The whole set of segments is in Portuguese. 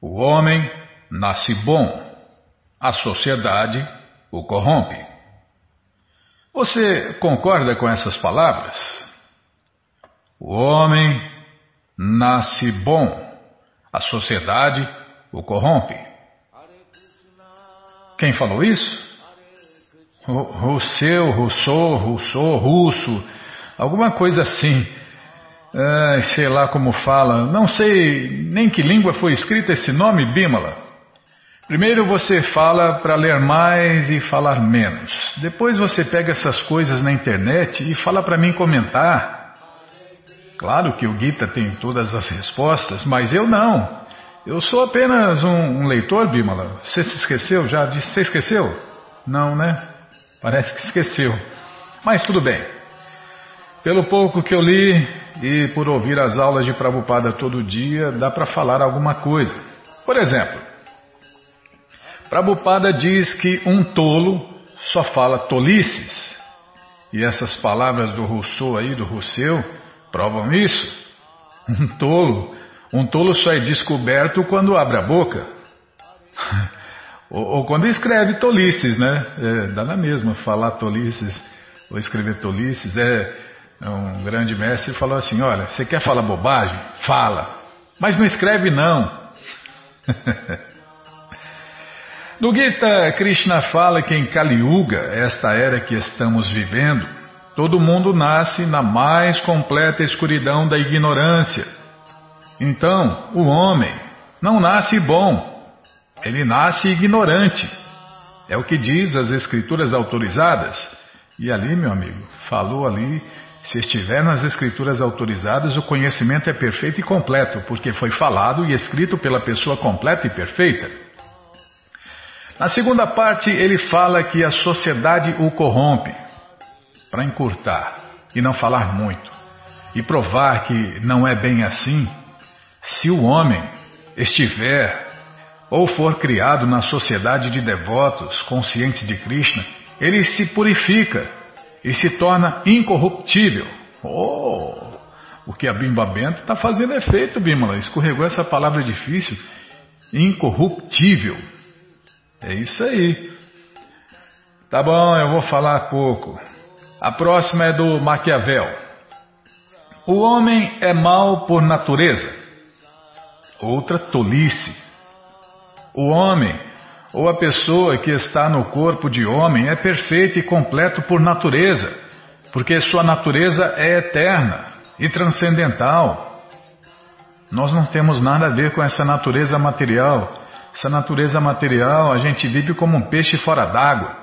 O homem nasce bom, a sociedade o corrompe. Você concorda com essas palavras? O homem nasce bom, a sociedade o corrompe. Quem falou isso? Rousseau, Rousseau, Rousseau, Russo, alguma coisa assim. Ah, sei lá como fala, não sei nem que língua foi escrita esse nome, Bímala. Primeiro você fala para ler mais e falar menos. Depois você pega essas coisas na internet e fala para mim comentar. Claro que o Gita tem todas as respostas, mas eu não. Eu sou apenas um, um leitor, Bímala. Você se esqueceu já? Você esqueceu? Não, né? Parece que esqueceu. Mas tudo bem. Pelo pouco que eu li e por ouvir as aulas de Prabhupada todo dia, dá para falar alguma coisa. Por exemplo, Prabhupada diz que um tolo só fala tolices. E essas palavras do Rousseau aí, do Rousseau, provam isso. Um tolo, um tolo só é descoberto quando abre a boca. ou, quando escreve tolices, né? É, dá na mesma falar tolices ou escrever tolices. É um grande mestre falou assim: Olha, você quer falar bobagem? Fala, mas não escreve não. No Gita, Krishna fala que em Kali Yuga, esta era que estamos vivendo, todo mundo nasce na mais completa escuridão da ignorância. Então, o homem não nasce bom, ele nasce ignorante. É o que diz as escrituras autorizadas. E ali, meu amigo, falou ali, se estiver nas escrituras autorizadas, o conhecimento é perfeito e completo, porque foi falado e escrito pela pessoa completa e perfeita. Na segunda parte, ele fala que a sociedade o corrompe, para encurtar e não falar muito, e provar que não é bem assim. Se o homem estiver ou for criado na sociedade de devotos conscientes de Krishna, ele se purifica e se torna incorruptível. Oh, o que a Bimba Bento está fazendo efeito, Bimala. Escorregou essa palavra difícil. Incorruptível. É isso aí. Tá bom, eu vou falar pouco. A próxima é do Maquiavel. O homem é mau por natureza. Outra tolice. O homem, ou a pessoa que está no corpo de homem, é perfeito e completo por natureza, porque sua natureza é eterna e transcendental. Nós não temos nada a ver com essa natureza material. Essa natureza material, a gente vive como um peixe fora d'água.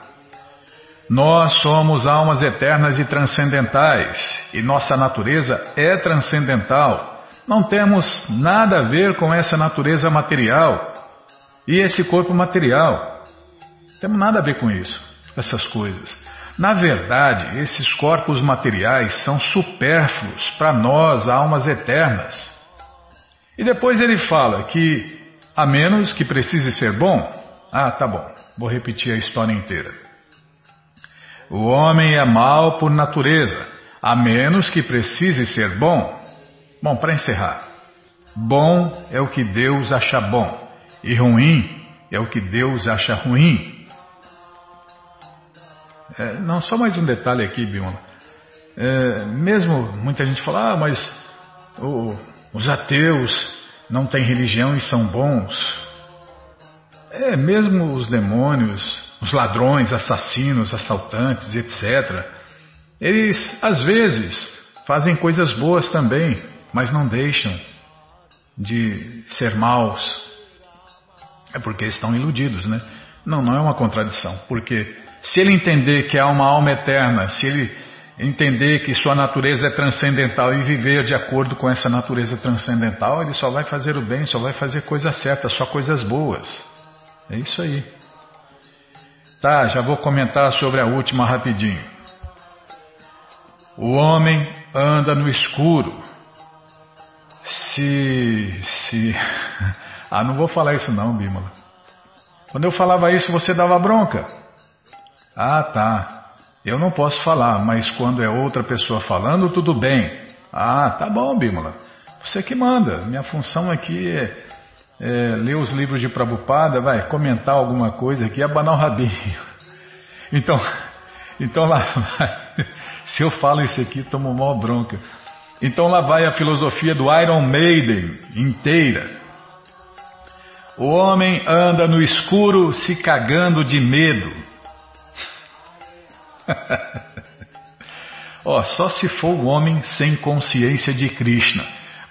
Nós somos almas eternas e transcendentais, e nossa natureza é transcendental. Não temos nada a ver com essa natureza material e esse corpo material. Não temos nada a ver com isso, essas coisas. Na verdade, esses corpos materiais são supérfluos para nós, almas eternas. E depois ele fala que a menos que precise ser bom. Ah, tá bom. Vou repetir a história inteira. O homem é mau por natureza, a menos que precise ser bom. Bom, para encerrar. Bom é o que Deus acha bom, e ruim é o que Deus acha ruim. É, não, só mais um detalhe aqui, Biona. É, mesmo muita gente fala, ah, mas os ateus não têm religião e são bons. É, mesmo os demônios, os ladrões, assassinos, assaltantes, etc., eles às vezes fazem coisas boas também, mas não deixam de ser maus. É porque estão iludidos, né? Não, não é uma contradição, porque se ele entender que há uma alma eterna, se ele entender que sua natureza é transcendental e viver de acordo com essa natureza transcendental, ele só vai fazer o bem, só vai fazer coisas certas, só coisas boas. É isso aí. Tá, já vou comentar sobre a última rapidinho. O homem anda no escuro. Se. se. Ah, não vou falar isso não, Bímola. Quando eu falava isso, você dava bronca. Ah, tá. Eu não posso falar, mas quando é outra pessoa falando, tudo bem. Ah, tá bom, Bímola. Você que manda. Minha função aqui é é, ler os livros de Prabhupada, vai comentar alguma coisa aqui, abanar o rabinho. Então, então lá vai. Se eu falo isso aqui, tomo maior bronca. Então lá vai a filosofia do Iron Maiden inteira. O homem anda no escuro se cagando de medo. Ó, só se for o homem sem consciência de Krishna.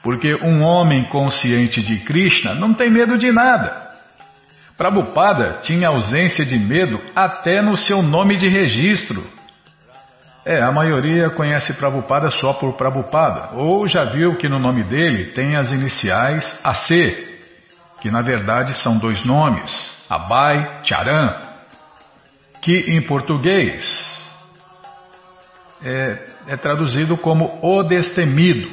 Porque um homem consciente de Krishna não tem medo de nada. Prabhupada tinha ausência de medo até no seu nome de registro. É, a maioria conhece Prabhupada só por Prabhupada, ou já viu que no nome dele tem as iniciais AC, que na verdade são dois nomes, Abai Charan, que em português é, é traduzido como o destemido.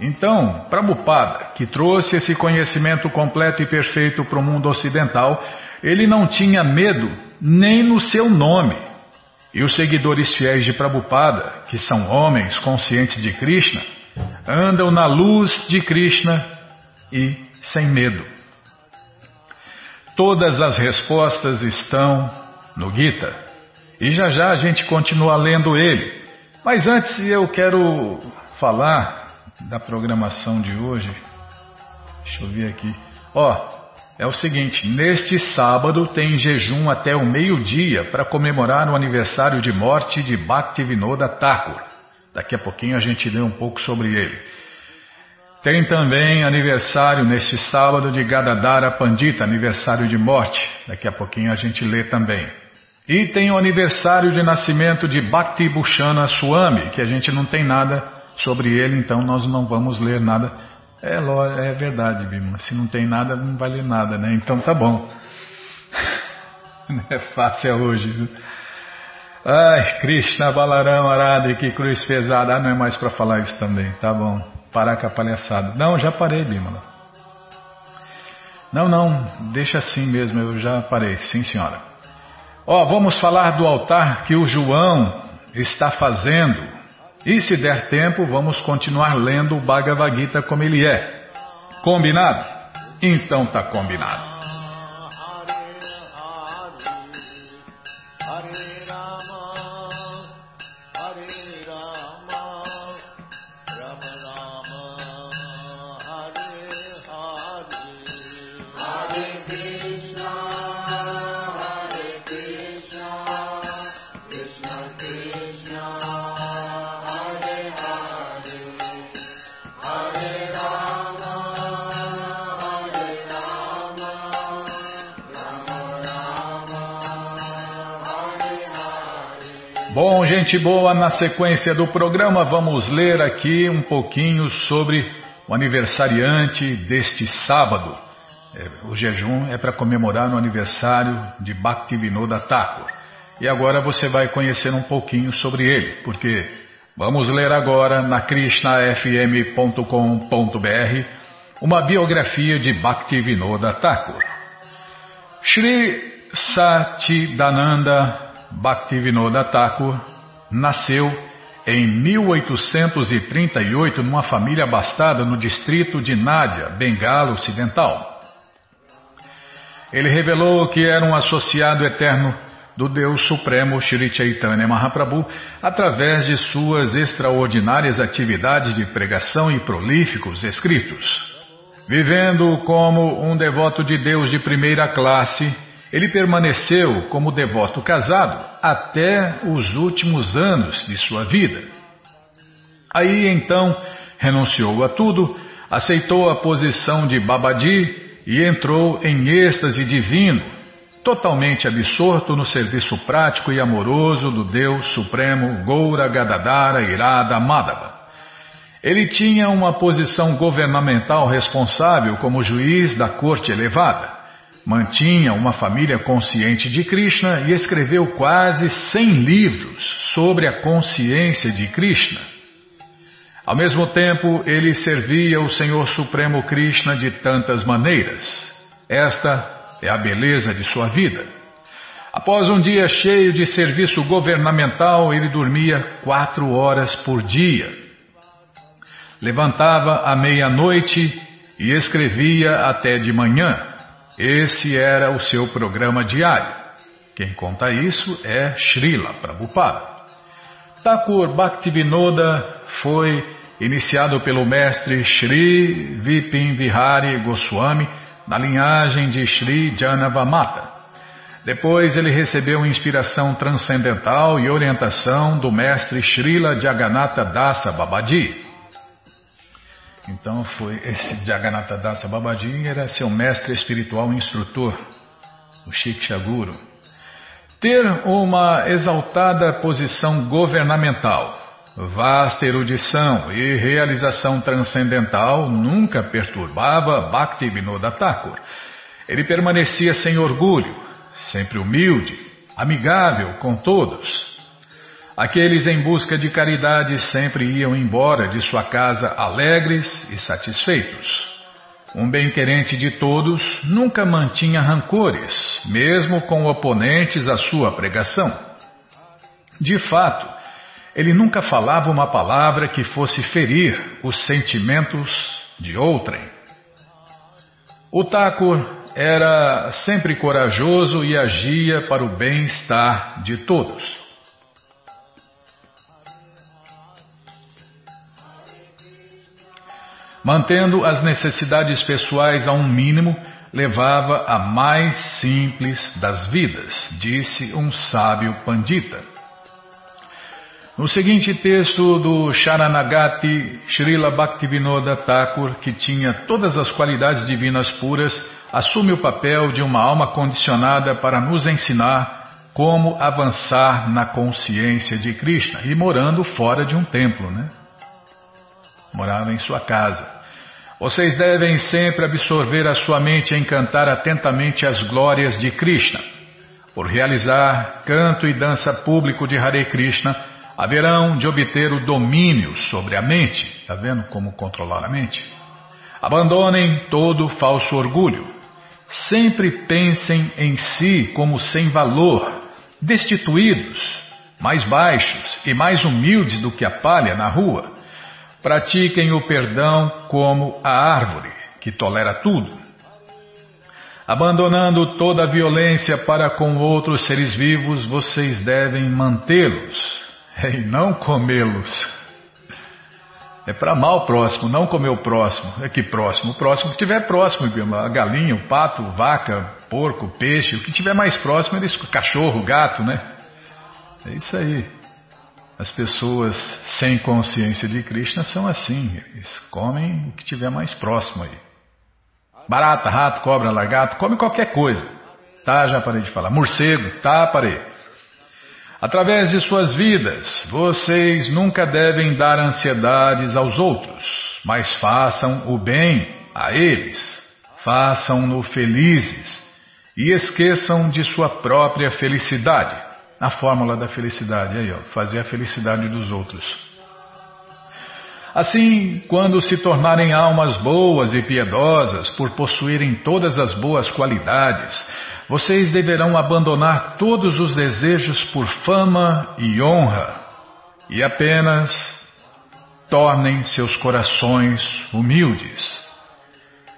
Então, Prabhupada, que trouxe esse conhecimento completo e perfeito para o mundo ocidental, ele não tinha medo nem no seu nome. E os seguidores fiéis de Prabhupada, que são homens conscientes de Krishna, andam na luz de Krishna e sem medo. Todas as respostas estão no Gita. E já já a gente continua lendo ele. Mas antes eu quero falar da programação de hoje. Deixa eu ver aqui. Ó, é o seguinte: neste sábado tem jejum até o meio-dia para comemorar o aniversário de morte de Bhaktivinoda Thakur. Daqui a pouquinho a gente lê um pouco sobre ele. Tem também aniversário neste sábado de Gadadara Pandita, aniversário de morte. Daqui a pouquinho a gente lê também. E tem o aniversário de nascimento de Bhakti Bhushana Swami, que a gente não tem nada sobre ele, então nós não vamos ler nada. É, é verdade, Bima. Se não tem nada, não vai ler nada, né? Então tá bom. Não é fácil hoje. Ai, Krishna Balarão Arada, que cruz pesada. Ah, não é mais para falar isso também. Tá bom. Parar com a palhaçada. Não, já parei, Bimala. Não, não. Deixa assim mesmo. Eu já parei. Sim, senhora. Ó, vamos falar do altar que o João está fazendo e se der tempo, vamos continuar lendo o Bhagavad Gita como ele é. Combinado? Então tá combinado. Gente boa, na sequência do programa vamos ler aqui um pouquinho sobre o aniversariante deste sábado. É, o jejum é para comemorar o aniversário de Bhaktivinoda Thakur. E agora você vai conhecer um pouquinho sobre ele, porque vamos ler agora na krishnafm.com.br uma biografia de Bhaktivinoda Thakur. Shri Satidananda Bhaktivinoda Thakur nasceu em 1838 numa família abastada no distrito de Nádia, Bengala Ocidental. Ele revelou que era um associado eterno do Deus Supremo Shri Chaitanya Mahaprabhu através de suas extraordinárias atividades de pregação e prolíficos escritos. Vivendo como um devoto de Deus de primeira classe, ele permaneceu como devoto casado até os últimos anos de sua vida. Aí então renunciou a tudo, aceitou a posição de Babadi e entrou em êxtase divino, totalmente absorto no serviço prático e amoroso do Deus Supremo Goura Gadadara Irada Madhava. Ele tinha uma posição governamental responsável como juiz da corte elevada. Mantinha uma família consciente de Krishna e escreveu quase 100 livros sobre a consciência de Krishna. Ao mesmo tempo, ele servia o Senhor Supremo Krishna de tantas maneiras. Esta é a beleza de sua vida. Após um dia cheio de serviço governamental, ele dormia quatro horas por dia. Levantava à meia-noite e escrevia até de manhã. Esse era o seu programa diário. Quem conta isso é Srila Prabhupada. Thakur Bhaktivinoda foi iniciado pelo mestre Sri Vipin Vihari Goswami na linhagem de Sri Janavamata. Depois ele recebeu inspiração transcendental e orientação do mestre Srila Jagannatha Dasa Babaji. Então foi esse Jagannatha Dasa Babaji era seu mestre espiritual instrutor, o Shiksha Guru. Ter uma exaltada posição governamental, vasta erudição e realização transcendental nunca perturbava Bhaktivinoda Thakur. Ele permanecia sem orgulho, sempre humilde, amigável com todos Aqueles em busca de caridade sempre iam embora de sua casa alegres e satisfeitos. Um bem-querente de todos nunca mantinha rancores, mesmo com oponentes à sua pregação. De fato, ele nunca falava uma palavra que fosse ferir os sentimentos de outrem. O Thakur era sempre corajoso e agia para o bem-estar de todos. Mantendo as necessidades pessoais a um mínimo, levava a mais simples das vidas, disse um sábio pandita. No seguinte texto do Sharanagati, Srila Bhaktivinoda Thakur, que tinha todas as qualidades divinas puras, assume o papel de uma alma condicionada para nos ensinar como avançar na consciência de Krishna e morando fora de um templo, né? Morava em sua casa. Vocês devem sempre absorver a sua mente e cantar atentamente as glórias de Krishna. Por realizar canto e dança público de Hare Krishna, haverão de obter o domínio sobre a mente. Está vendo como controlar a mente? Abandonem todo falso orgulho. Sempre pensem em si como sem valor, destituídos, mais baixos e mais humildes do que a palha na rua. Pratiquem o perdão como a árvore, que tolera tudo. Abandonando toda a violência para com outros seres vivos, vocês devem mantê-los e não comê-los. É para amar o próximo, não comer o próximo. É que próximo? O próximo que tiver próximo, a galinha, o pato, vaca, porco, peixe, o que tiver mais próximo, eles, cachorro, gato, né? É isso aí. As pessoas sem consciência de Krishna são assim, eles comem o que tiver mais próximo aí. Barata, rato, cobra, lagarto, come qualquer coisa. Tá, já parei de falar. Morcego, tá, parei. Através de suas vidas, vocês nunca devem dar ansiedades aos outros, mas façam o bem a eles. Façam-no felizes e esqueçam de sua própria felicidade a fórmula da felicidade, aí, ó, fazer a felicidade dos outros. Assim, quando se tornarem almas boas e piedosas, por possuírem todas as boas qualidades, vocês deverão abandonar todos os desejos por fama e honra e apenas tornem seus corações humildes.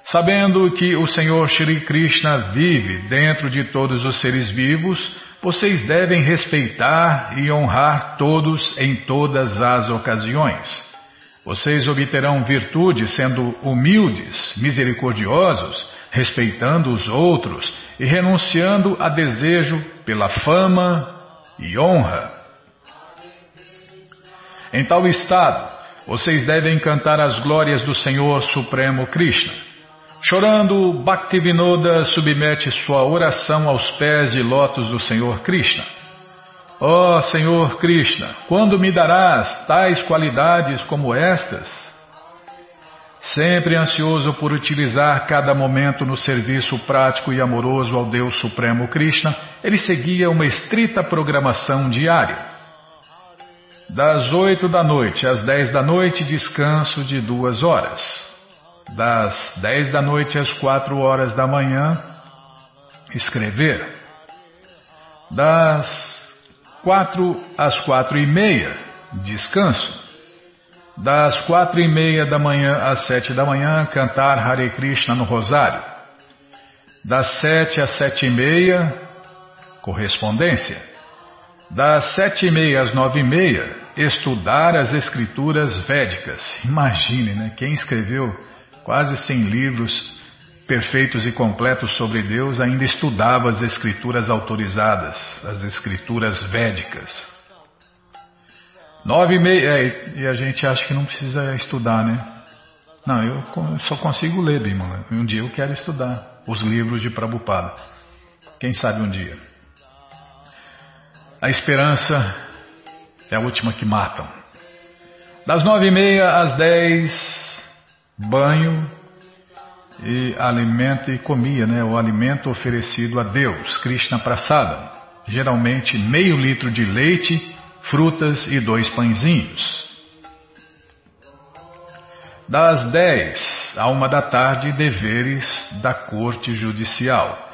Sabendo que o Senhor Shri Krishna vive dentro de todos os seres vivos, vocês devem respeitar e honrar todos em todas as ocasiões. Vocês obterão virtude sendo humildes, misericordiosos, respeitando os outros e renunciando a desejo pela fama e honra. Em tal estado, vocês devem cantar as glórias do Senhor Supremo Krishna Chorando, Bhaktivinoda submete sua oração aos pés de lótus do Senhor Krishna. Ó oh, Senhor Krishna, quando me darás tais qualidades como estas? Sempre ansioso por utilizar cada momento no serviço prático e amoroso ao Deus Supremo Krishna, ele seguia uma estrita programação diária. Das oito da noite às dez da noite, descanso de duas horas das 10 da noite às 4 horas da manhã, escrever. Das 4 às 4 e meia, descanso. Das quatro e meia da manhã às sete da manhã, cantar Hare Krishna no Rosário. Das sete às sete e meia, correspondência. Das sete e meia às nove e meia, estudar as escrituras védicas. Imagine, né? Quem escreveu quase cem livros perfeitos e completos sobre Deus ainda estudava as escrituras autorizadas, as escrituras védicas. Nove e meia, é, e a gente acha que não precisa estudar, né? Não, eu só consigo ler, Bimala. Um dia eu quero estudar os livros de Prabhupada. Quem sabe um dia. A esperança é a última que matam. Das nove e meia às dez, banho e alimento e comia, né? O alimento oferecido a Deus, Krishna Prasada. Geralmente meio litro de leite frutas e dois pãezinhos. Das dez a uma da tarde, deveres da corte judicial.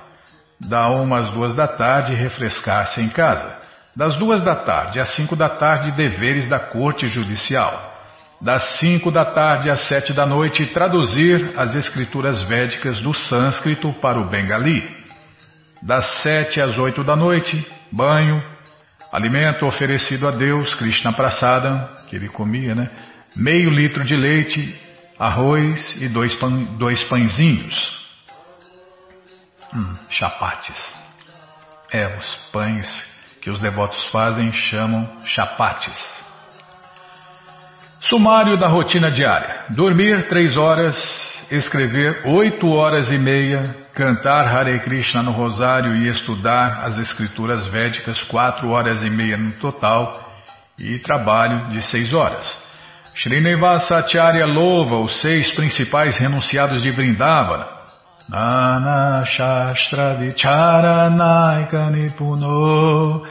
Da uma às duas da tarde, refrescar-se em casa. Das duas da tarde às cinco da tarde, deveres da corte judicial. Das cinco da tarde às sete da noite, traduzir as escrituras védicas do sânscrito para o bengali. Das sete às oito da noite, banho, Alimento oferecido a Deus, Krishna Prasada, que ele comia, né? Meio litro de leite, arroz e dois, pão, dois pãezinhos. Hum, chapates. É, os pães que os devotos fazem chamam chapates. Sumário da rotina diária: dormir três horas, escrever oito horas e meia, cantar Hare Krishna no rosário e estudar as escrituras védicas quatro horas e meia no total e trabalho de seis horas. Srinivasa Acharya louva os seis principais renunciados de Vrindavana. Nana Shastra Vichara Naika Nipuno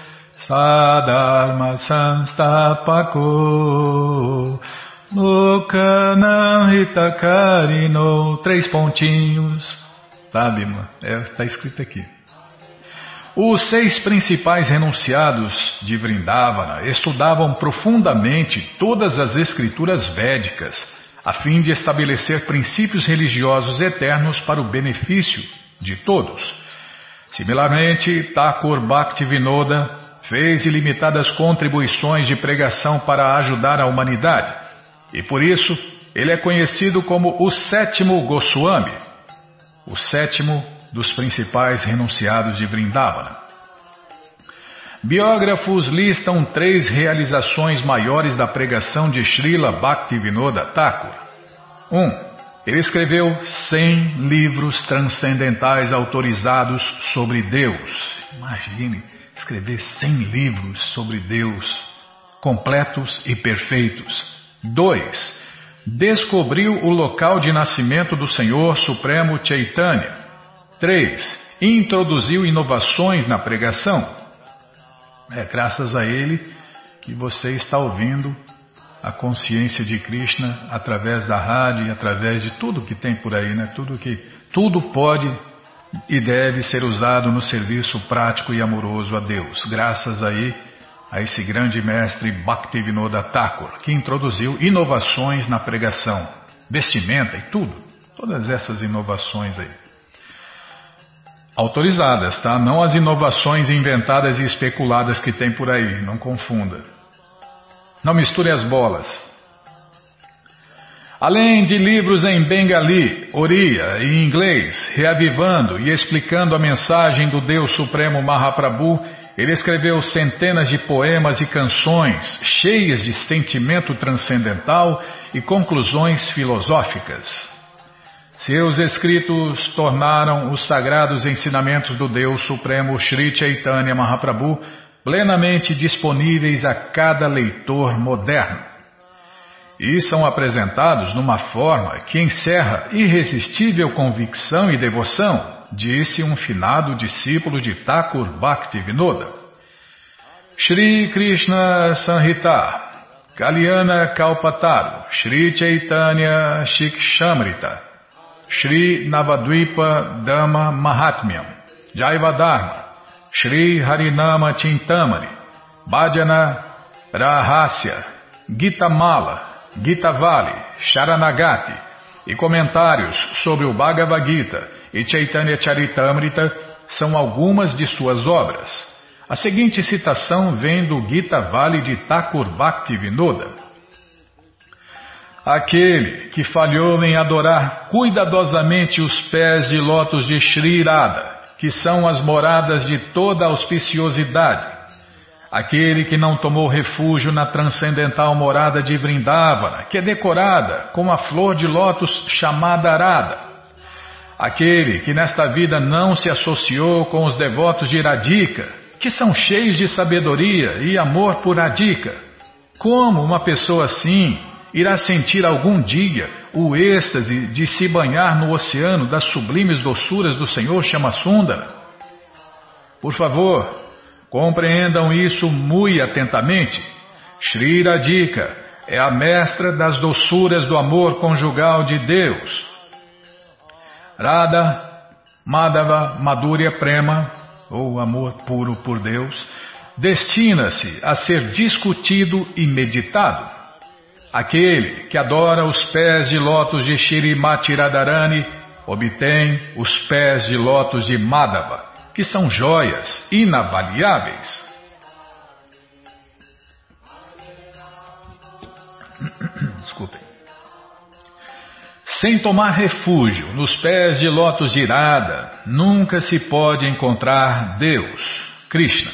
Sadharma Sanstapako Lokanam Hitakarino Três pontinhos Sabe, irmã? Está é, escrito aqui. Os seis principais renunciados de Vrindavana estudavam profundamente todas as escrituras védicas, a fim de estabelecer princípios religiosos eternos para o benefício de todos. Similarmente, Thakur Bhaktivinoda fez ilimitadas contribuições de pregação para ajudar a humanidade, e por isso ele é conhecido como o sétimo Goswami o sétimo dos principais renunciados de Vrindavana. Biógrafos listam três realizações maiores da pregação de Srila Bhaktivinoda Thakur. 1. Um, ele escreveu 100 livros transcendentais autorizados sobre Deus. Imagine escrever 100 livros sobre Deus, completos e perfeitos. 2 descobriu o local de nascimento do Senhor Supremo Chaitanya. 3. Introduziu inovações na pregação. É graças a ele que você está ouvindo a consciência de Krishna através da rádio e através de tudo que tem por aí, né? Tudo que tudo pode e deve ser usado no serviço prático e amoroso a Deus. Graças a ele a esse grande mestre Bhaktivinoda Thakur, que introduziu inovações na pregação, vestimenta e tudo, todas essas inovações aí. Autorizadas, tá? Não as inovações inventadas e especuladas que tem por aí, não confunda. Não misture as bolas. Além de livros em bengali, oriya e inglês, reavivando e explicando a mensagem do Deus Supremo Mahaprabhu ele escreveu centenas de poemas e canções cheias de sentimento transcendental e conclusões filosóficas. Seus escritos tornaram os sagrados ensinamentos do Deus Supremo Sri Chaitanya Mahaprabhu plenamente disponíveis a cada leitor moderno. E são apresentados numa forma que encerra irresistível convicção e devoção disse um finado discípulo de Thakur Bhaktivinoda. Shri Krishna Sanhita, Kalyana Kalpataru, Shri Chaitanya Shikshamrita, Shri Navadvipa Dhamma Mahatmyam, Jaiva Dharma, Shri Harinama Chintamani, Bhajana Rahasya, Gita Mala, Gitavali, Sharanagati e comentários sobre o Bhagavad Gita e Chaitanya Charitamrita são algumas de suas obras. A seguinte citação vem do Gita Vale de Thakur Bhaktivinoda. Aquele que falhou em adorar cuidadosamente os pés de lótus de Sri Radha, que são as moradas de toda auspiciosidade, Aquele que não tomou refúgio na transcendental morada de Vrindavana, que é decorada com a flor de lótus chamada Arada. Aquele que nesta vida não se associou com os devotos de Radhika, que são cheios de sabedoria e amor por Radhika. Como uma pessoa assim irá sentir algum dia o êxtase de se banhar no oceano das sublimes doçuras do Senhor Chamasundara? Por favor, Compreendam isso muito atentamente. Shri Radhika é a mestra das doçuras do amor conjugal de Deus. Radha, Madhava, Madhurya Prema, ou amor puro por Deus, destina-se a ser discutido e meditado. Aquele que adora os pés de lótus de Shirimati Radharani obtém os pés de lótus de Madhava que são joias inavaliáveis. Desculpem. Sem tomar refúgio nos pés de lótus de irada, nunca se pode encontrar Deus, Krishna.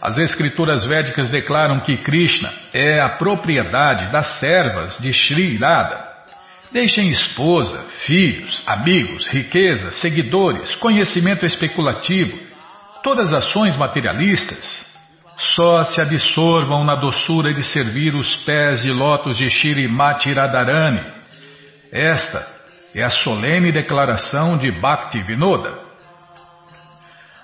As escrituras védicas declaram que Krishna é a propriedade das servas de Sri Irada. Deixem esposa, filhos, amigos, riqueza, seguidores, conhecimento especulativo, todas as ações materialistas. Só se absorvam na doçura de servir os pés de lótus de Shirimati Radharani. Esta é a solene declaração de Bhaktivinoda.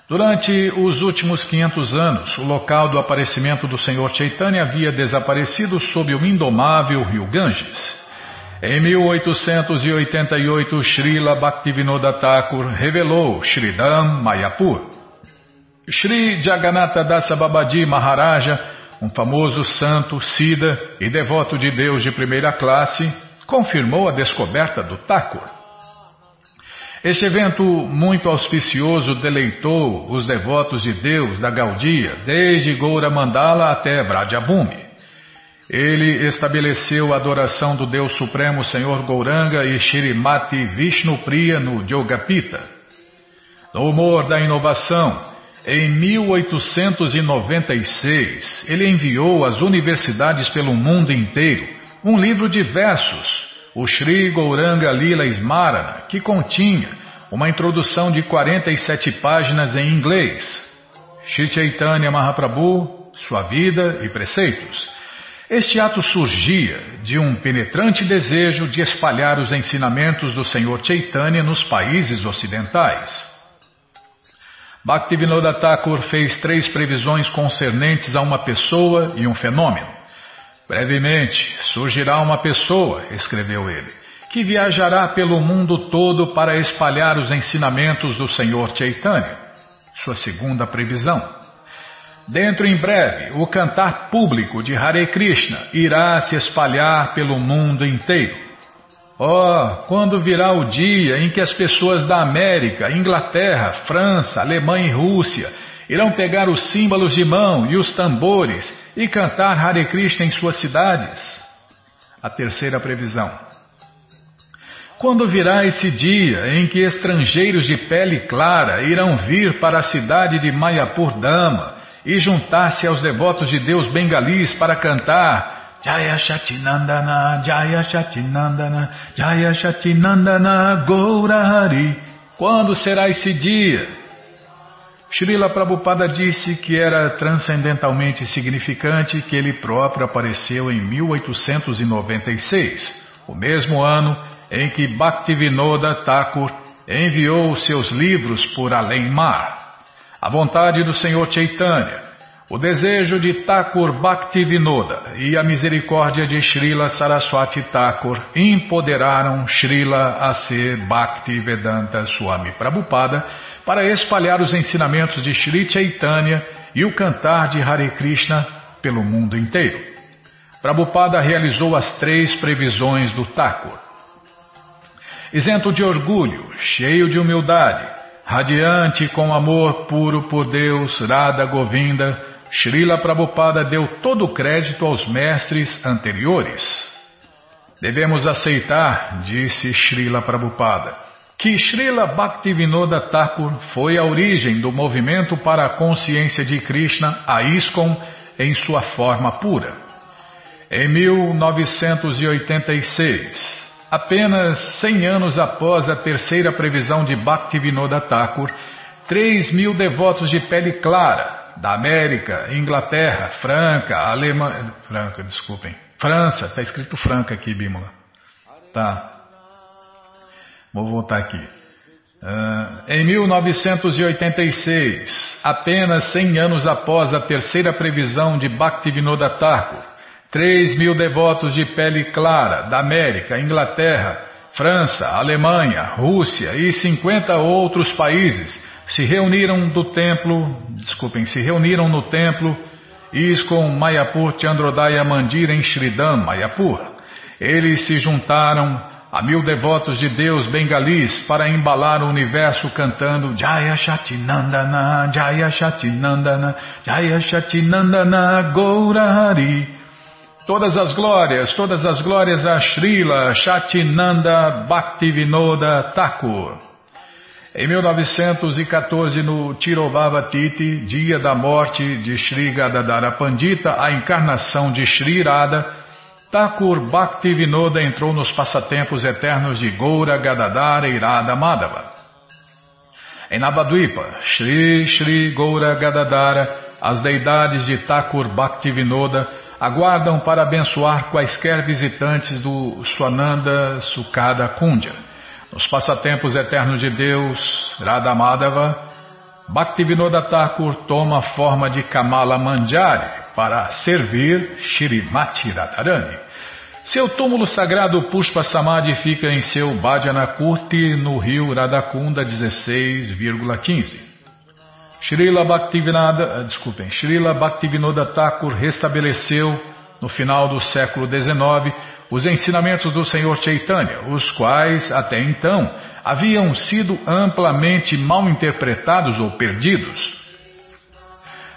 Durante os últimos 500 anos, o local do aparecimento do Senhor Chaitanya havia desaparecido sob o indomável rio Ganges. Em 1888, Srila Bhaktivinoda Thakur revelou Sridham Mayapur. Sri Jagannatha Dasa Babaji Maharaja, um famoso santo, sida e devoto de Deus de primeira classe, confirmou a descoberta do Thakur. Este evento muito auspicioso deleitou os devotos de Deus da Gaudia, desde Goura Mandala até Bradyabhumi. Ele estabeleceu a adoração do Deus Supremo Senhor Gouranga e Shirimati Vishnu Priya no Yogapita. No humor da inovação, em 1896, ele enviou às universidades pelo mundo inteiro um livro de versos, o Sri Gouranga Lila Smarana, que continha uma introdução de 47 páginas em inglês. Shri Chaitanya Mahaprabhu, sua vida e preceitos. Este ato surgia de um penetrante desejo de espalhar os ensinamentos do Senhor Chaitanya nos países ocidentais. Bhaktivinoda Thakur fez três previsões concernentes a uma pessoa e um fenômeno. Brevemente, surgirá uma pessoa, escreveu ele, que viajará pelo mundo todo para espalhar os ensinamentos do Senhor Chaitanya. Sua segunda previsão. Dentro em breve, o cantar público de Hare Krishna irá se espalhar pelo mundo inteiro. Oh, quando virá o dia em que as pessoas da América, Inglaterra, França, Alemanha e Rússia irão pegar os símbolos de mão e os tambores e cantar Hare Krishna em suas cidades? A terceira previsão. Quando virá esse dia em que estrangeiros de pele clara irão vir para a cidade de Mayapur Dama e juntar-se aos devotos de Deus bengalis para cantar Jaya Shatinandana, Jaya Shatinandana, Jaya Shatinandana Gaurahari. Quando será esse dia? Srila Prabhupada disse que era transcendentalmente significante que ele próprio apareceu em 1896, o mesmo ano em que Bhaktivinoda Thakur enviou seus livros por além-mar a vontade do Senhor Chaitanya, o desejo de Thakur Bhaktivinoda e a misericórdia de Srila Saraswati Thakur empoderaram Srila A.C. Bhaktivedanta Swami Prabhupada para espalhar os ensinamentos de Sri Chaitanya e o cantar de Hare Krishna pelo mundo inteiro. Prabhupada realizou as três previsões do Thakur. Isento de orgulho, cheio de humildade, radiante com amor puro por Deus, Radha Govinda, Srila Prabhupada deu todo o crédito aos mestres anteriores. Devemos aceitar, disse Srila Prabhupada, que Srila Bhaktivinoda Thakur foi a origem do movimento para a consciência de Krishna, a ISKCON, em sua forma pura. Em 1986, apenas 100 anos após a terceira previsão de Bhaktivinoda Thakur, 3 mil devotos de pele clara, da América, Inglaterra, Franca, Alemanha, Franca, desculpem, França, está escrito Franca aqui, Bímola. Tá. Vou voltar aqui. Uh, em 1986, apenas 100 anos após a terceira previsão de Bhaktivinoda Thakur, 3 mil devotos de pele clara da América, Inglaterra, França, Alemanha, Rússia e 50 outros países se reuniram do templo, desculpem, se reuniram no templo Iskon Mayapur Chandrodaya Mandir em Shridam, Mayapur. Eles se juntaram a mil devotos de Deus bengalis para embalar o universo cantando Jaya Shatinandana, Jaya Shatinandana, Jaya Shatinandana Gaurahari. Todas as glórias, todas as glórias a Srila Shatinanda Bhaktivinoda Thakur. Em 1914, no Tirobhavatiti, dia da morte de Sri Gadadara Pandita, a encarnação de Sri Radha, Thakur Bhaktivinoda entrou nos passatempos eternos de Goura Gadadara Radha Madhava. Em Navadvipa, Shri Shri Goura Gadadara, as deidades de Thakur Bhaktivinoda aguardam para abençoar quaisquer visitantes do Swananda Sukada Kundya. Nos passatempos eternos de Deus, Radhamadava, Bhaktivinoda Thakur toma forma de Kamala Manjari para servir Shrimati Radharani. Seu túmulo sagrado Pushpa Samadhi fica em seu Bhajana Kurti no rio Radhakunda 16,15. Srila Bhaktivinoda, desculpem, Srila Bhaktivinoda Thakur restabeleceu no final do século XIX os ensinamentos do Senhor Chaitanya, os quais até então haviam sido amplamente mal interpretados ou perdidos.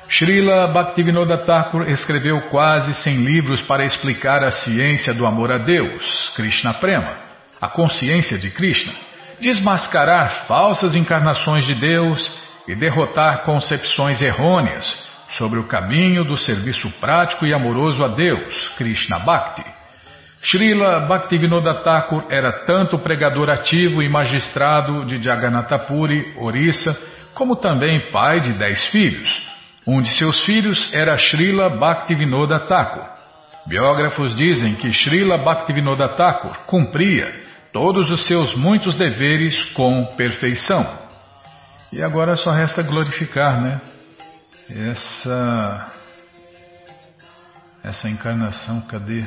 Srila Bhaktivinoda Thakur escreveu quase 100 livros para explicar a ciência do amor a Deus, Krishna Prema, a consciência de Krishna, desmascarar falsas encarnações de Deus e derrotar concepções errôneas sobre o caminho do serviço prático e amoroso a Deus, Krishna Bhakti. Srila Bhaktivinoda Thakur era tanto pregador ativo e magistrado de Jagannatha Puri, Orissa, como também pai de dez filhos. Um de seus filhos era Srila Bhaktivinoda Thakur. Biógrafos dizem que Srila Bhaktivinoda Thakur cumpria todos os seus muitos deveres com perfeição. E agora só resta glorificar, né? Essa essa encarnação, cadê?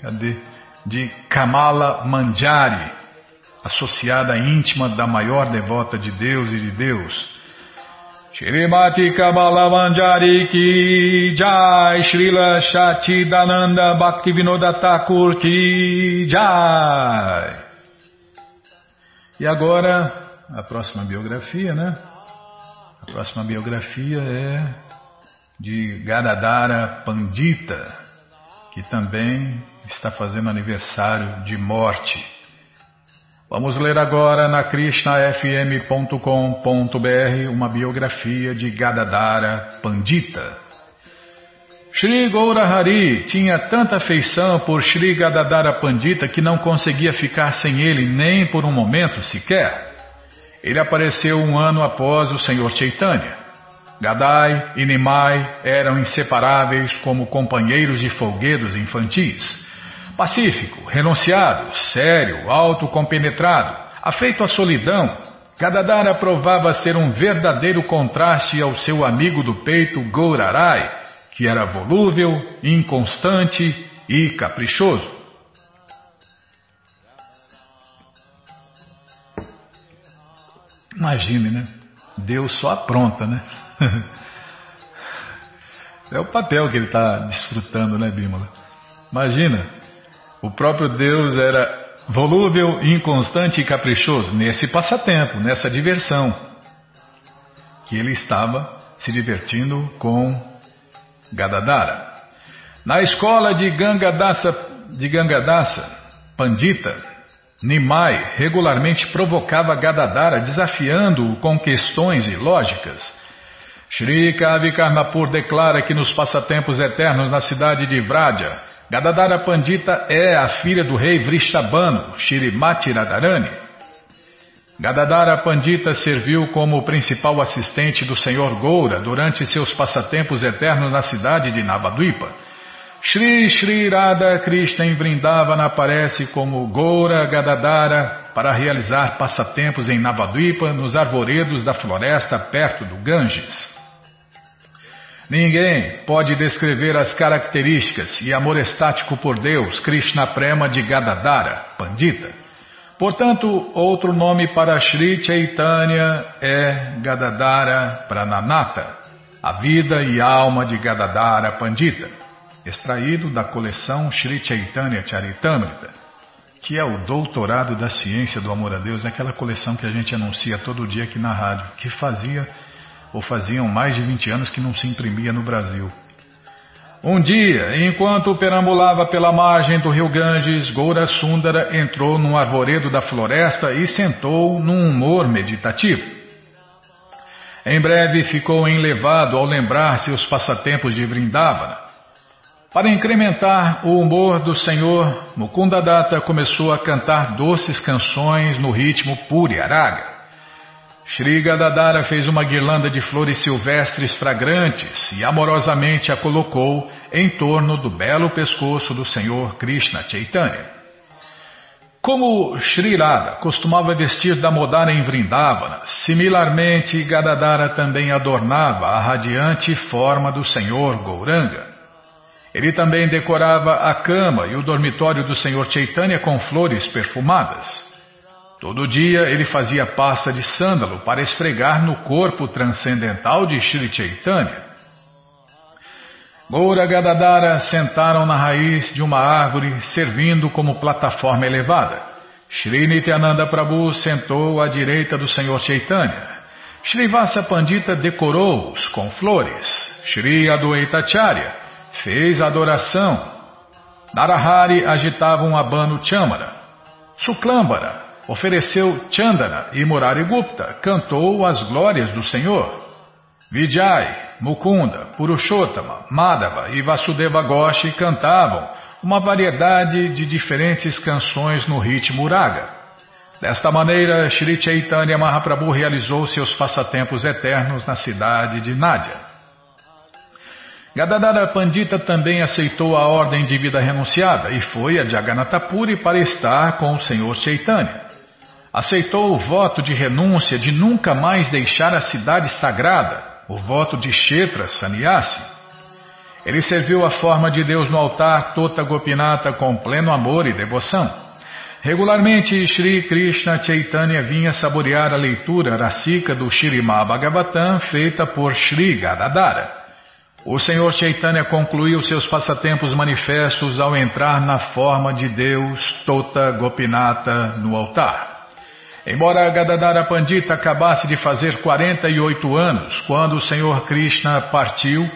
Cadê? De Kamala Manjari, associada íntima da maior devota de Deus e de Deus. Shrimati Kamala Manjari Ki Jai Srila Shatidananda Bhaktivinoda Thakur Ki Jai E agora, a próxima biografia, né? A próxima biografia é de Gadadara Pandita, que também está fazendo aniversário de morte. Vamos ler agora na krishnafm.com.br uma biografia de Gadadara Pandita. Shri Gaurahari tinha tanta afeição por Shri Gadadara Pandita que não conseguia ficar sem ele nem por um momento sequer. Ele apareceu um ano após o Senhor Chaitanya. Gadai e Nimai eram inseparáveis como companheiros de folguedos infantis. Pacífico, renunciado, sério, autocompenetrado, afeito à solidão, Gadadara provava ser um verdadeiro contraste ao seu amigo do peito Gourarai, que era volúvel, inconstante e caprichoso. Imagine, né? Deus só apronta, né? É o papel que ele está desfrutando, né, Bímola? Imagina, o próprio Deus era volúvel, inconstante e caprichoso nesse passatempo, nessa diversão, que ele estava se divertindo com Gadadara. Na escola de Gangadasa, de Gangadasa Pandita, Nimai regularmente provocava Gadadara, desafiando-o com questões ilógicas. Shri Kavikarnapur declara que nos passatempos eternos na cidade de Vraja, Gadadara Pandita é a filha do rei Vrishabhanu, Shirimati Radharani. Gadadara Pandita serviu como principal assistente do Senhor Goura durante seus passatempos eternos na cidade de Navadvipa. Shri Shri Radha Krishna em Vrindavana aparece como Goura Gadadara para realizar passatempos em Navadvipa nos arvoredos da floresta perto do Ganges. Ninguém pode descrever as características e amor estático por Deus Krishna Prema de Gadadara, Pandita. Portanto, outro nome para Sri Chaitanya é Gadadara Prananata, a vida e alma de Gadadara Pandita, extraído da coleção Sri Chaitanya Charitamrita, que é o doutorado da ciência do amor a Deus, aquela coleção que a gente anuncia todo dia aqui na rádio, que fazia ou faziam mais de 20 anos que não se imprimia no Brasil. Um dia, enquanto perambulava pela margem do rio Ganges, Goura Sundara entrou num arvoredo da floresta e sentou num humor meditativo. Em breve ficou enlevado ao lembrar seus passatempos de Vrindavana. Para incrementar o humor do Senhor, Mukundadatta começou a cantar doces canções no ritmo Puri Araga. Shri Gadadara fez uma guirlanda de flores silvestres fragrantes e amorosamente a colocou em torno do belo pescoço do Senhor Krishna Chaitanya. Como Shri Radha costumava vestir da Modara em Vrindavana, similarmente Gadadara também adornava a radiante forma do Senhor Gouranga. Ele também decorava a cama e o dormitório do Senhor Chaitanya com flores perfumadas. Todo dia ele fazia pasta de sândalo para esfregar no corpo transcendental de Sri Chaitanya. Goura Gadadara sentaram na raiz de uma árvore, servindo como plataforma elevada. Shri Nityananda Prabhu sentou à direita do Senhor Chaitanya. Srivasa Pandita decorou-os com flores. Shri Adwaitacharya fez a adoração. Narahari agitava um abano chamara. Suklambara ofereceu Chandana e Murari Gupta cantou as glórias do Senhor. Vijay, Mukunda, Purushottama, Madhava e Vasudeva Goshi cantavam uma variedade de diferentes canções no ritmo Raga. Desta maneira, Sri Chaitanya Mahaprabhu realizou seus passatempos eternos na cidade de Nadia. Gadadara Pandita também aceitou a ordem de vida renunciada e foi a Jagannatapuri para estar com o Senhor Chaitanya. Aceitou o voto de renúncia de nunca mais deixar a cidade sagrada, o voto de Kshetra Sannyasi. Ele serviu a forma de Deus no altar Tota Gopinata com pleno amor e devoção. Regularmente, Sri Krishna Chaitanya vinha saborear a leitura racíca do Shirimá Bhagavatam feita por Sri Gadadara. O Senhor Chaitanya concluiu seus passatempos manifestos ao entrar na forma de Deus Tota Gopinata no altar. Embora Gadadara Pandita acabasse de fazer 48 anos quando o Senhor Krishna partiu,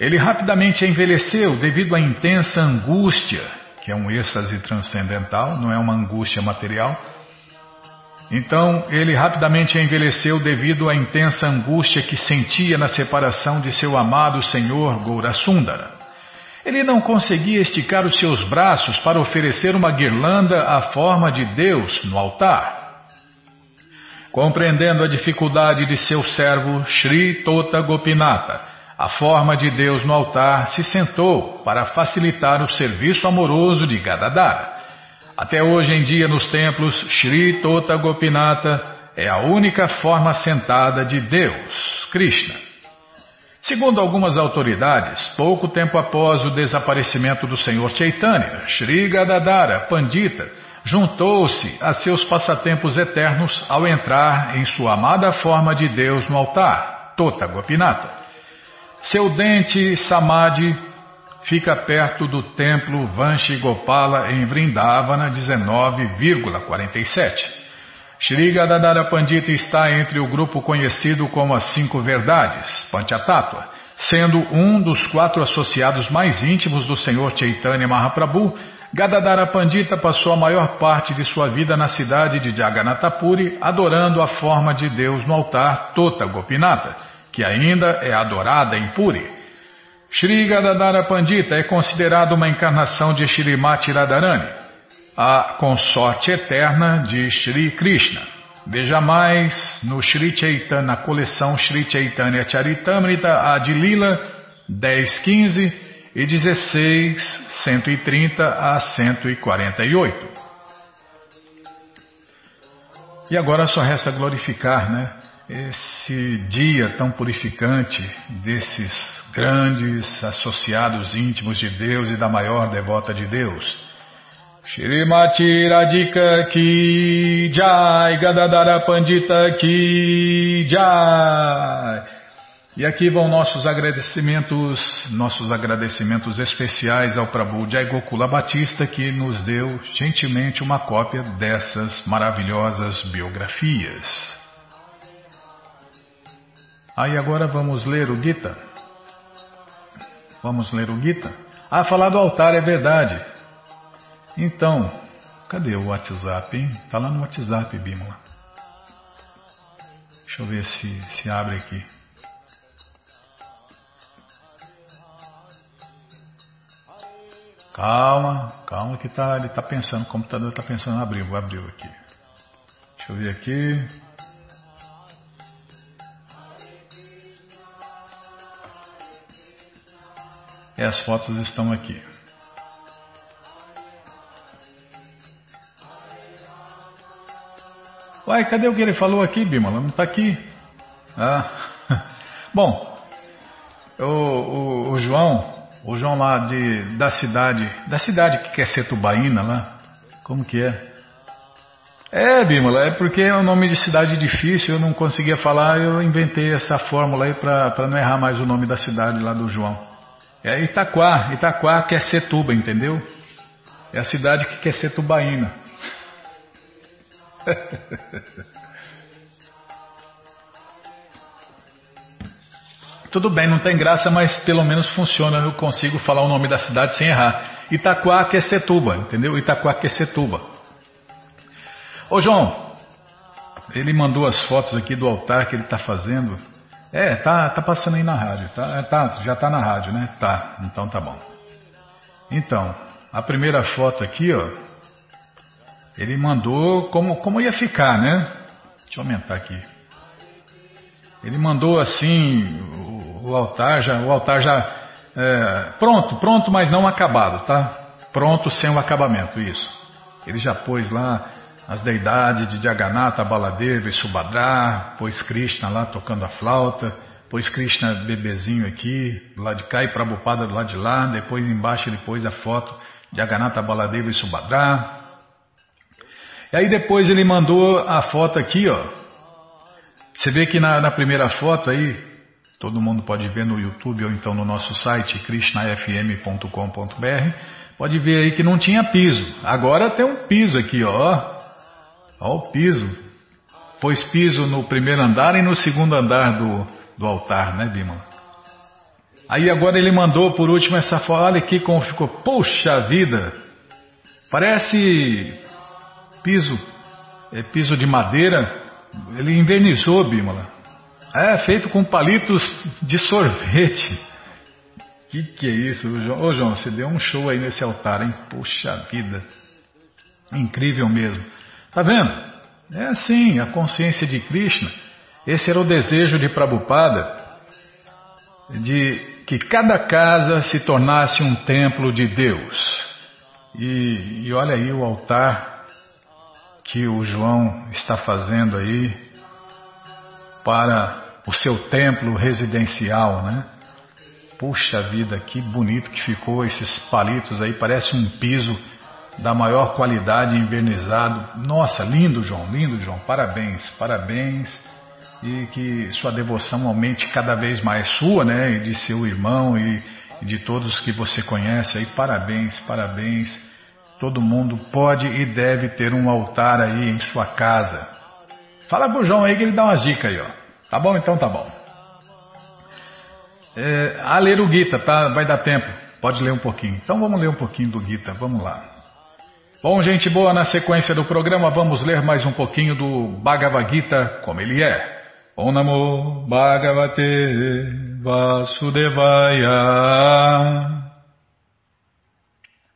ele rapidamente envelheceu devido à intensa angústia, que é um êxtase transcendental, não é uma angústia material então ele rapidamente envelheceu devido à intensa angústia que sentia na separação de seu amado senhor Gourasundara. Ele não conseguia esticar os seus braços para oferecer uma guirlanda à forma de Deus no altar. Compreendendo a dificuldade de seu servo Sri Tota Gopinata, a forma de Deus no altar se sentou para facilitar o serviço amoroso de Gadadara. Até hoje em dia nos templos, Sri Tota Gopinata é a única forma sentada de Deus, Krishna. Segundo algumas autoridades, pouco tempo após o desaparecimento do Senhor Chaitanya, Sri Gadadara Pandita juntou-se a seus passatempos eternos ao entrar em sua amada forma de Deus no altar, Tota Gopinata. Seu dente Samadhi fica perto do templo Vanshi Gopala em Vrindavana 19,47. Shri Gadadara Pandita está entre o grupo conhecido como as Cinco Verdades, Panchatattva, sendo um dos quatro associados mais íntimos do Senhor Chaitanya Mahaprabhu. Gadadara Pandita passou a maior parte de sua vida na cidade de Jagannatapuri, adorando a forma de Deus no altar Tota Gopinata, que ainda é adorada em Puri. Shri Gadadara Pandita é considerado uma encarnação de Shrimati Radharani, a consorte eterna de Shri Krishna. Veja mais no Shri Chaitanya, na coleção Shri Chaitanya Charitamrita Adilila 1015 e 16, 130 a 148. E agora só resta glorificar, né? esse dia tão purificante desses grandes associados íntimos de Deus e da maior devota de Deus. Shrimati Radhika Ki Jai Gadadara Pandita Ki Jai E aqui vão nossos agradecimentos, nossos agradecimentos especiais ao Prabhu Jai Gokula Batista que nos deu gentilmente uma cópia dessas maravilhosas biografias. Aí agora vamos ler o Gita. Vamos ler o Gita. Ah, falar do altar é verdade. Então, cadê o WhatsApp, hein? Tá lá no WhatsApp, Bímola. Deixa eu ver se, se abre aqui. Calma, calma que tá, ele está pensando, o computador está pensando, abriu, abriu aqui. Deixa eu ver aqui. E as fotos estão aqui. Uai, cadê o que ele falou aqui, Bimala? Não está aqui. Ah. Bom, o, o, o, João, o João lá de, da cidade, da cidade que quer ser tubaína lá, como que é? É, Bímola, é porque é um nome de cidade difícil, eu não conseguia falar, eu inventei essa fórmula aí para não errar mais o nome da cidade lá do João. É Itaquá. Itaquá quer ser tuba, entendeu? É a cidade que quer ser tubaína. Tudo bem, não tem graça, mas pelo menos funciona. Eu consigo falar o nome da cidade sem errar. Itaquá quer ser tuba, entendeu? Itaquá quer ser tuba. Ô João, ele mandou as fotos aqui do altar que ele está fazendo. É, tá, tá passando aí na rádio, tá, é, tá, já tá na rádio, né? Tá, então tá bom. Então, a primeira foto aqui, ó, ele mandou como, como ia ficar, né? Deixa eu aumentar aqui. Ele mandou assim o, o altar já, o altar já é, pronto, pronto, mas não acabado, tá? Pronto sem o acabamento, isso. Ele já pôs lá as deidades de Jagannatha, Baladeva e Subhadra, pôs Krishna lá tocando a flauta, pôs Krishna bebezinho aqui, do lado de cá e Prabhupada do lado de lá, depois embaixo ele pôs a foto de Jagannatha, Baladeva e Subhadra. E aí depois ele mandou a foto aqui, ó. Você vê que na, na primeira foto aí, todo mundo pode ver no YouTube ou então no nosso site krishnafm.com.br, pode ver aí que não tinha piso. Agora tem um piso aqui, ó. Olha o piso. Pôs piso no primeiro andar e no segundo andar do, do altar, né, Bima? Aí agora ele mandou por último essa foto. Olha aqui como ficou. Poxa vida! Parece piso, é piso de madeira. Ele invernizou, Bímola. É, feito com palitos de sorvete. Que que é isso, João? Ô João, você deu um show aí nesse altar, hein? Poxa vida. Incrível mesmo. Está vendo? É assim, a consciência de Krishna. Esse era o desejo de Prabhupada, de que cada casa se tornasse um templo de Deus. E, e olha aí o altar que o João está fazendo aí para o seu templo residencial, né? Puxa vida, que bonito que ficou esses palitos aí, parece um piso da maior qualidade, envernizado. Nossa, lindo, João, lindo, João. Parabéns, parabéns. e que sua devoção aumente cada vez mais sua, né? E de seu irmão e, de todos que você conhece aí. Parabéns, parabéns. Todo mundo pode e deve ter um altar aí em sua casa. Fala pro João aí que ele dá umas dicas aí, ó. Tá bom? Então tá bom. É, a ler o Gita, tá? Vai dar tempo. Pode ler um pouquinho. Então vamos ler um pouquinho do Gita. Vamos lá. Bom, gente boa, na sequência do programa vamos ler mais um pouquinho do Bhagavad Gita como ele é. Om Namo Bhagavate Vasudevaya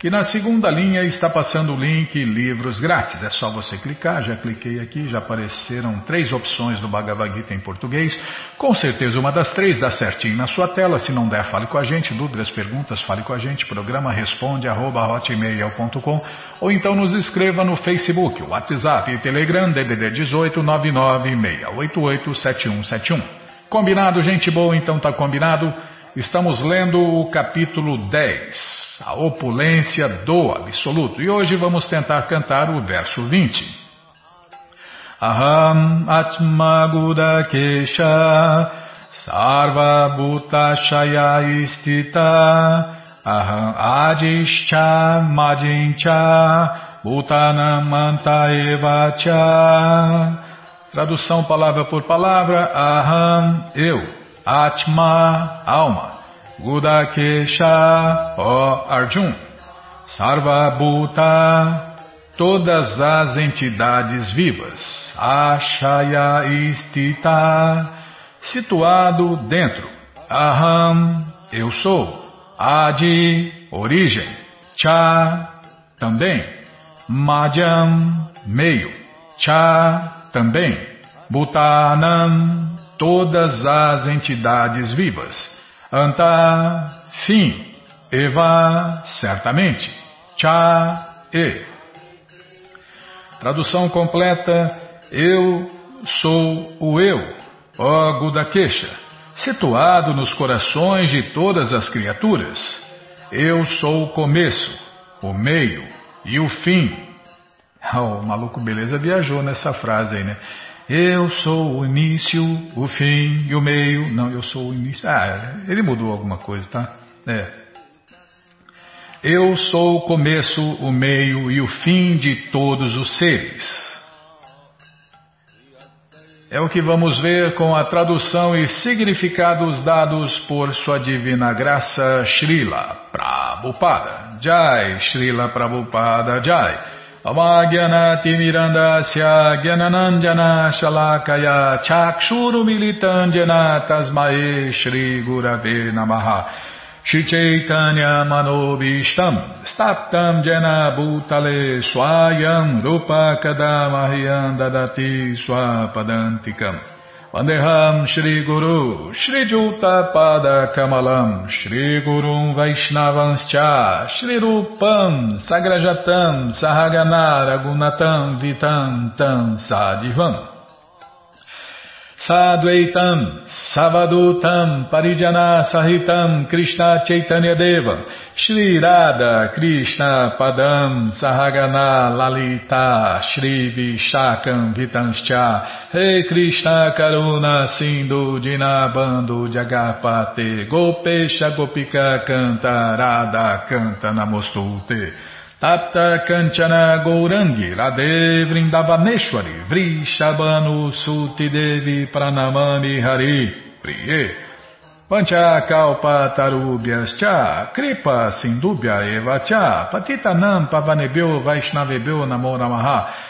que na segunda linha está passando o link Livros Grátis. É só você clicar, já cliquei aqui, já apareceram três opções do Bhagavad Gita em português. Com certeza uma das três dá certinho na sua tela. Se não der, fale com a gente. Dúvidas, perguntas, fale com a gente. Programa responde arroba hotmail.com ou então nos escreva no Facebook, WhatsApp e Telegram DDD 18 996887171. Combinado, gente boa? Então tá combinado. Estamos lendo o capítulo 10 a opulência do absoluto. E hoje vamos tentar cantar o verso 20. Aham Atma Gudakesha Sarva Bhutashaya Istita Aham Adishcha Madincha Bhutanamanta Evacha Tradução palavra por palavra Aham, eu, Atma, alma Gudakesha, ó Arjun, Sarvabhuta, todas as entidades vivas, Ashaya Istita, situado dentro, Aham, eu sou, Adi, origem, Cha, também, Madhyam, meio, Cha, também, Bhutanam, todas as entidades vivas. Anta, fim. Eva, certamente. Cha, e. Tradução completa. Eu sou o eu, ó Gudakesha, situado nos corações de todas as criaturas. Eu sou o começo, o meio e o fim. Oh, o maluco beleza viajou nessa frase aí, né? Eu sou o início, o fim e o meio. Não, eu sou o início. Ah, ele mudou alguma coisa, tá? É. Eu sou o começo, o meio e o fim de todos os seres. É o que vamos ver com a tradução e significados dados por Sua Divina Graça Srila Prabhupada. Jai, Srila Prabhupada Jai. Avagyanatimirandasya Gyananandjana Shalakaya Chakshuru Militandjana Tasmae Shri Gurave Namaha. Shri Chaitanya Manobishtam Staptam Jena Bhutale Swayam Rupa Kadamahyam Dadati Swapadantikam Vandeham Shri Guru, Shri Juta Pada Kamalam, Shri Gurum Vaishnavanscha, Shri Rupam, Sagrajatam, Sahagana Gunatam, Vitam, Tam, Sadivam. Sadvaitam, Savadutam, Parijana Sahitam, Krishna Chaitanya Deva, Shri Radha Krishna Padam Sahagana Lalita. Shri Vishakam Vitanscha Rei Krishna Karuna Sindhu Dinabando Jagapate Gopesha Gopika Canta Radha Canta Namostute Tapta Kanchana Gourangi Radhe Vrindavaneshwari Vrishabhanu Suti Devi Pranamani Hari Priye Pancha kalpa tarubhyas cha, kripa sindubhya eva cha, patitanam pavanebhyo vaishnavebhyo namo namaha,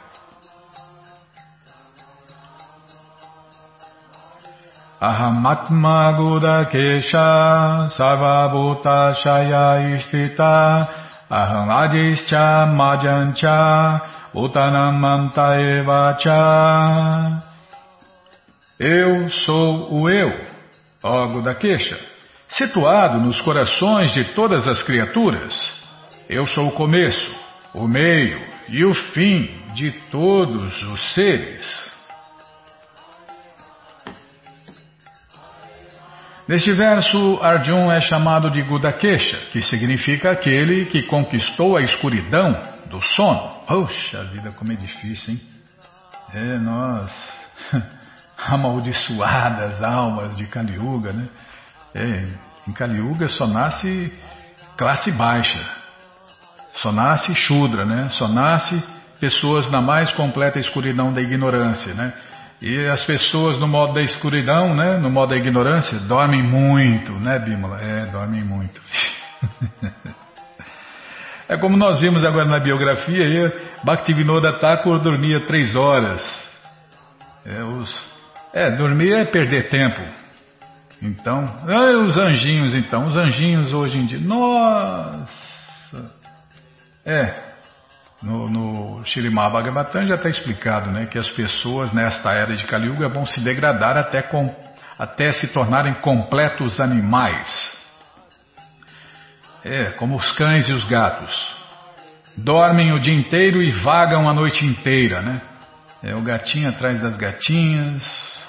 Ahamatma Gudakesha Sarvabhuta Shaya Istita Aham Adischa Majancha Utanamanta Evacha Eu sou o Eu, ó Gudakesha, situado nos corações de todas as criaturas. Eu sou o começo, o meio e o fim de todos os seres. Neste verso, Arjun é chamado de Gudakesha, que significa aquele que conquistou a escuridão do sono. Poxa vida, como é difícil, hein? É, nós, amaldiçoadas almas de Kali Yuga, né? É, em Kali Yuga só nasce classe baixa, só nasce Shudra, né? Só nasce pessoas na mais completa escuridão da ignorância, né? E as pessoas no modo da escuridão, né, no modo da ignorância, dormem muito, né, Bímola? É, dormem muito. é como nós vimos agora na biografia, aí, Bhaktivinoda Thakur dormia três horas. É, os, é, dormir é perder tempo. Então, é, os anjinhos então, os anjinhos hoje em dia, nossa! É, no, no Shirimá já está explicado né, que as pessoas nesta era de Kali Yuga vão se degradar até, com, até se tornarem completos animais. É, como os cães e os gatos. Dormem o dia inteiro e vagam a noite inteira, né? É o gatinho atrás das gatinhas,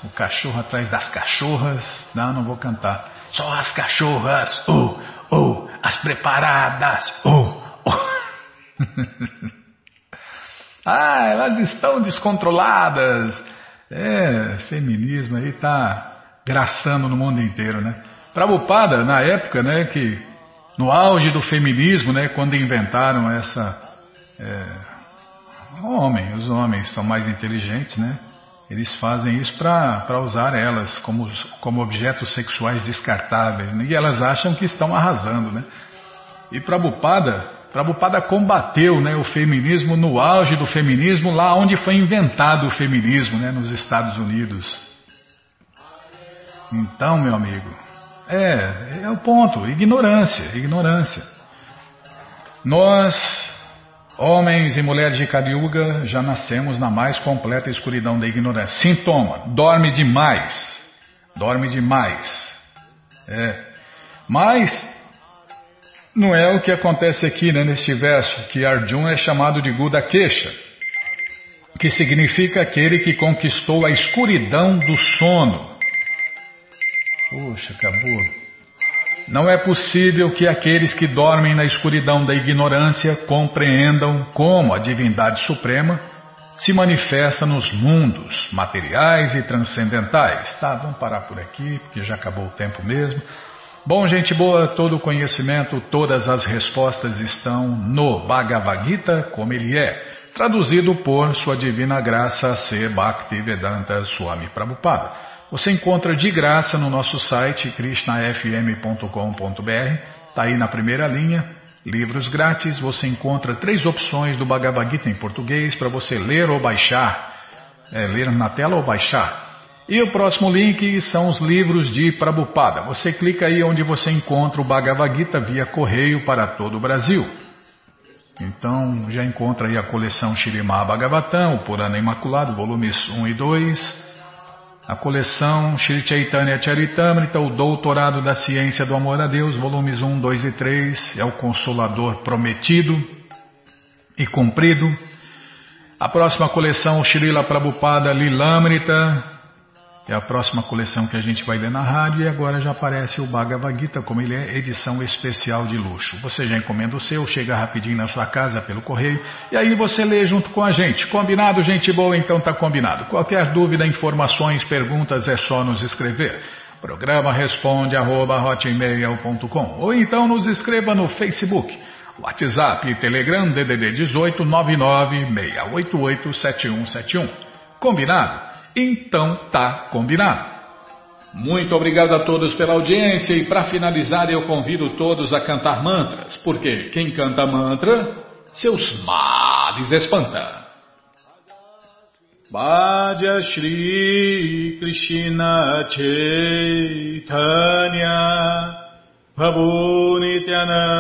o cachorro atrás das cachorras. Não, não vou cantar. Só as cachorras, oh, oh, as preparadas, oh, oh. Ah, elas estão descontroladas. É, feminismo aí está graçando no mundo inteiro, né? Prabhupada, na época, né, que no auge do feminismo, né, quando inventaram essa... É, homem, os homens são mais inteligentes, né? Eles fazem isso para usar elas como, como objetos sexuais descartáveis. Né? E elas acham que estão arrasando, né? E Prabhupada Prabhupada combateu né, o feminismo no auge do feminismo, lá onde foi inventado o feminismo, né, nos Estados Unidos. Então, meu amigo, é, é o ponto, ignorância, ignorância. Nós, homens e mulheres de Kaliuga, já nascemos na mais completa escuridão da ignorância. Sintoma, dorme demais, dorme demais. É. Mas não é o que acontece aqui né, neste verso, que Arjun é chamado de Gudakesha, que significa aquele que conquistou a escuridão do sono. Poxa, acabou. Não é possível que aqueles que dormem na escuridão da ignorância compreendam como a divindade suprema se manifesta nos mundos materiais e transcendentais. Tá, vamos parar por aqui, porque já acabou o tempo mesmo. Bom, gente boa, todo o conhecimento, todas as respostas estão no Bhagavad Gita, como ele é, traduzido por Sua Divina Graça C. Bhaktivedanta Swami Prabhupada. Você encontra de graça no nosso site krishnafm.com.br, está aí na primeira linha, livros grátis, você encontra três opções do Bhagavad Gita em português para você ler ou baixar, é, ler na tela ou baixar. E o próximo link são os livros de Prabhupada. Você clica aí onde você encontra o Bhagavad Gita via correio para todo o Brasil. Então já encontra aí a coleção Shirimá Bhagavatam, o Purana Imaculado, volumes 1 e 2, a coleção Shri Chaitanya Charitamrita, o Doutorado da Ciência do Amor a Deus, volumes 1, 2 e 3, é o Consolador Prometido e Cumprido. A próxima coleção Srila Prabhupada Lilamrita, é a próxima coleção que a gente vai ler na rádio e agora já aparece o Bhagavad Gita, como ele é edição especial de luxo. Você já encomenda o seu, chega rapidinho na sua casa pelo correio e aí você lê junto com a gente. Combinado, gente boa? Então tá combinado. Qualquer dúvida, informações, perguntas é só nos escrever. Programa responde arroba, ou então nos escreva no Facebook WhatsApp e Telegram DDD 18 996887171. Combinado? Então tá combinado. Muito obrigado a todos pela audiência e para finalizar eu convido todos a cantar mantras, porque quem canta mantra, seus males espanta. Bhaja Shri Krishna Chaitanya Prabhu Nityananda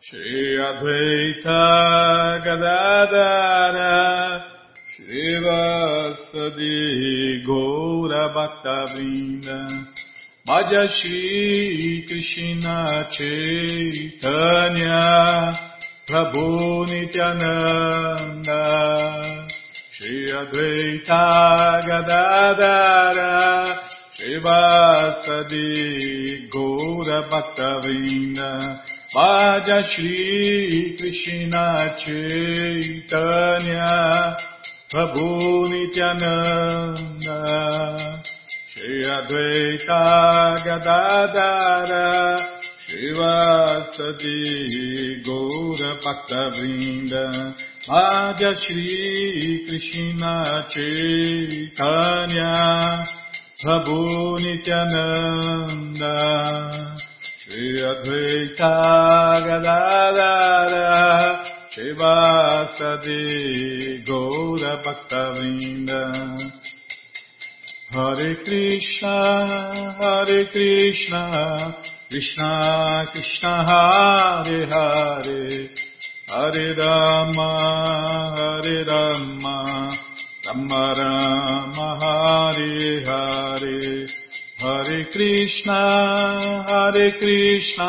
Shri Advaita Gadadara Vasadi Gaura Bhaktavrinda Bhaja Shri Krishna Chaitanya Prabhu Nityananda Shri Advaita Gadadara Shivasadi Gaura Bhaktavinda Bhaja Shri Krishna Chaitanya Prabhu Nityananda Shri Advaita Gadadara Shivasadi Gaura Bhaktavinda Bhaja Shri Krishna Chaitanya Prabhu Shivasadi Gaura Bhaktavinda. Hare Krishna Hare Krishna Krishna Krishna Hare Hare. Hare Rama Hare Rama Rama Rama Hare Hare. Hare Krishna Hare Krishna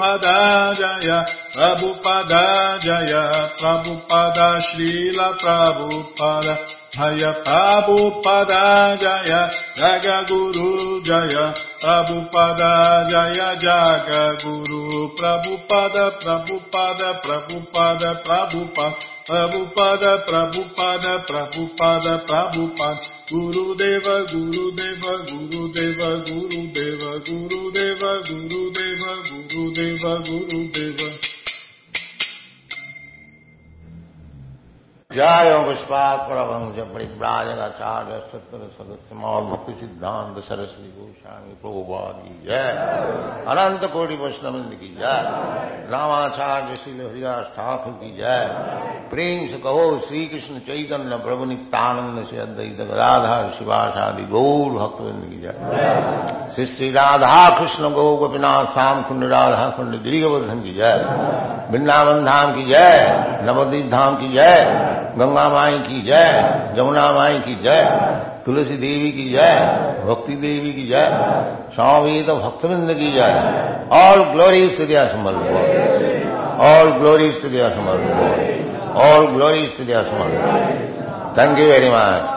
Prabhupada Jaya Prabhupada Jaya Prabhupada Srila Prabhupada Jaya Prabhupada Jaya Jaga Guru Jaya Prabhupada Jaya Jaga Guru Prabhupada, Prabhupada, Prabhupada, Prabhupada, Prabhupada, Prabhupada, Prabhupada, Prabhupada, Guru Deva, Guru Deva, Guru Deva, Guru Deva, Guru Deva, Guru Guru Deva Guru जय पुष्पात परमहंस परिव्राजकाचार्य सत्तर सदस्य मौल भक्ति सिद्धांत सरस्वती गोस्वामी प्रभुपाद की जय अनंत कोटि वैष्णविंद की जय रामाचार्य श्री हरिदास ठाकुर की जय प्रेम से कहो श्री कृष्ण चैतन्य प्रभु नित्यानंद से अद्वैत गदाधर शिवाशादि गौर भक्तविंद की जय श्री श्री राधा कृष्ण गौ गोपीनाथ श्याम कुंड राधा कुंड गिरिवर्धन की जय वृंदावन धाम की जय नवदीप धाम की जय गंगा माई की जय जमुना माई की जय तुलसी देवी की जय भक्ति देवी की जय स्वामी तो भक्तविंद की जय ऑल ग्लोरीज टू दिया समर्थ ऑल ग्लोरीज टू दिया समर्थ ऑल ग्लोरीज टू दिया समर्थ थैंक यू वेरी मच